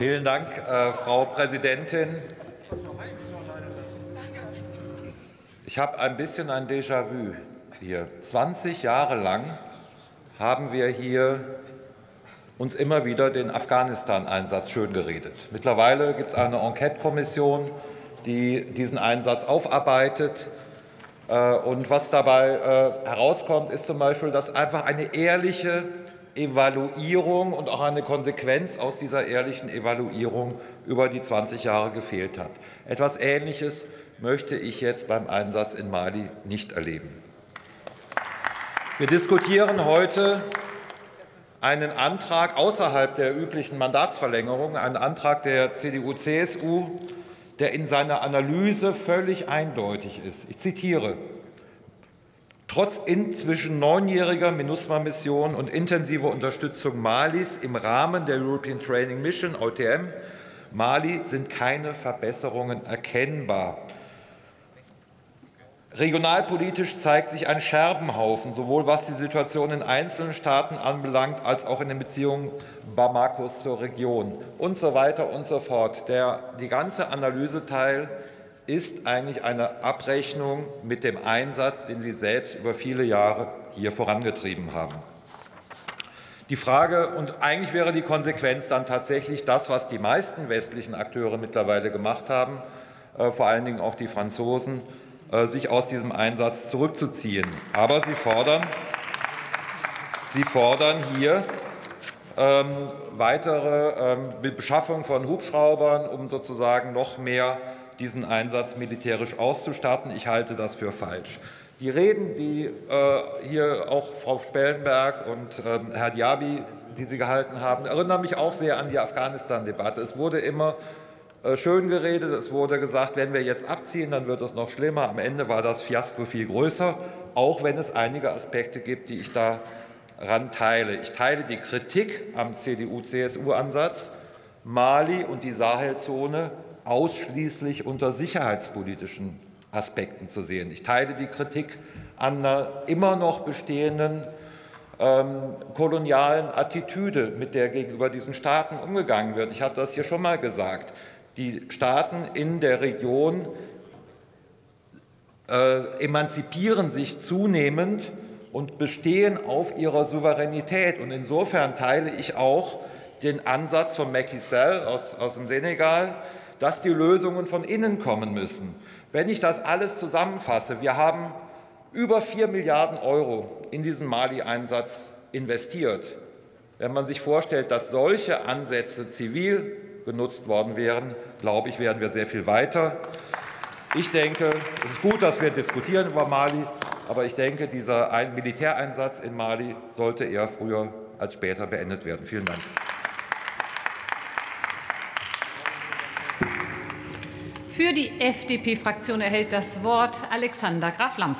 Vielen Dank, äh, Frau Präsidentin. Ich habe ein bisschen ein Déjà-vu hier. 20 Jahre lang haben wir hier uns immer wieder den Afghanistan-Einsatz schön geredet. Mittlerweile gibt es eine Enquete-Kommission, die diesen Einsatz aufarbeitet. Äh, und was dabei äh, herauskommt, ist zum Beispiel, dass einfach eine ehrliche Evaluierung und auch eine Konsequenz aus dieser ehrlichen Evaluierung über die 20 Jahre gefehlt hat. Etwas Ähnliches möchte ich jetzt beim Einsatz in Mali nicht erleben. Wir diskutieren heute einen Antrag außerhalb der üblichen Mandatsverlängerung, einen Antrag der CDU-CSU, der in seiner Analyse völlig eindeutig ist. Ich zitiere Trotz inzwischen neunjähriger MINUSMA-Mission und intensiver Unterstützung Malis im Rahmen der European Training Mission OTM Mali sind keine Verbesserungen erkennbar. Regionalpolitisch zeigt sich ein Scherbenhaufen, sowohl was die Situation in einzelnen Staaten anbelangt, als auch in den Beziehungen Bamakos zur Region und so weiter und so fort. Der, die ganze Analyseteil ist eigentlich eine Abrechnung mit dem Einsatz, den Sie selbst über viele Jahre hier vorangetrieben haben. Die Frage, und eigentlich wäre die Konsequenz dann tatsächlich das, was die meisten westlichen Akteure mittlerweile gemacht haben, äh, vor allen Dingen auch die Franzosen, äh, sich aus diesem Einsatz zurückzuziehen. Aber sie fordern, sie fordern hier ähm, weitere ähm, Beschaffung von Hubschraubern, um sozusagen noch mehr diesen Einsatz militärisch auszustatten. Ich halte das für falsch. Die Reden, die äh, hier auch Frau Spellenberg und äh, Herr Diaby, die Sie gehalten haben, erinnern mich auch sehr an die Afghanistan-Debatte. Es wurde immer äh, schön geredet, es wurde gesagt, wenn wir jetzt abziehen, dann wird es noch schlimmer. Am Ende war das Fiasko viel größer, auch wenn es einige Aspekte gibt, die ich daran teile. Ich teile die Kritik am CDU-CSU-Ansatz. Mali und die Sahelzone ausschließlich unter sicherheitspolitischen Aspekten zu sehen. Ich teile die Kritik an einer immer noch bestehenden ähm, kolonialen Attitüde, mit der gegenüber diesen Staaten umgegangen wird. Ich habe das hier schon mal gesagt. Die Staaten in der Region äh, emanzipieren sich zunehmend und bestehen auf ihrer Souveränität. Und insofern teile ich auch den Ansatz von Macky Sall aus, aus dem Senegal, dass die Lösungen von innen kommen müssen. Wenn ich das alles zusammenfasse, wir haben über 4 Milliarden Euro in diesen Mali-Einsatz investiert. Wenn man sich vorstellt, dass solche Ansätze zivil genutzt worden wären, glaube ich, wären wir sehr viel weiter. Ich denke, es ist gut, dass wir diskutieren über Mali, aber ich denke, dieser Militäreinsatz in Mali sollte eher früher als später beendet werden. Vielen Dank. Für die FDP-Fraktion erhält das Wort Alexander Graf Lambsdorff.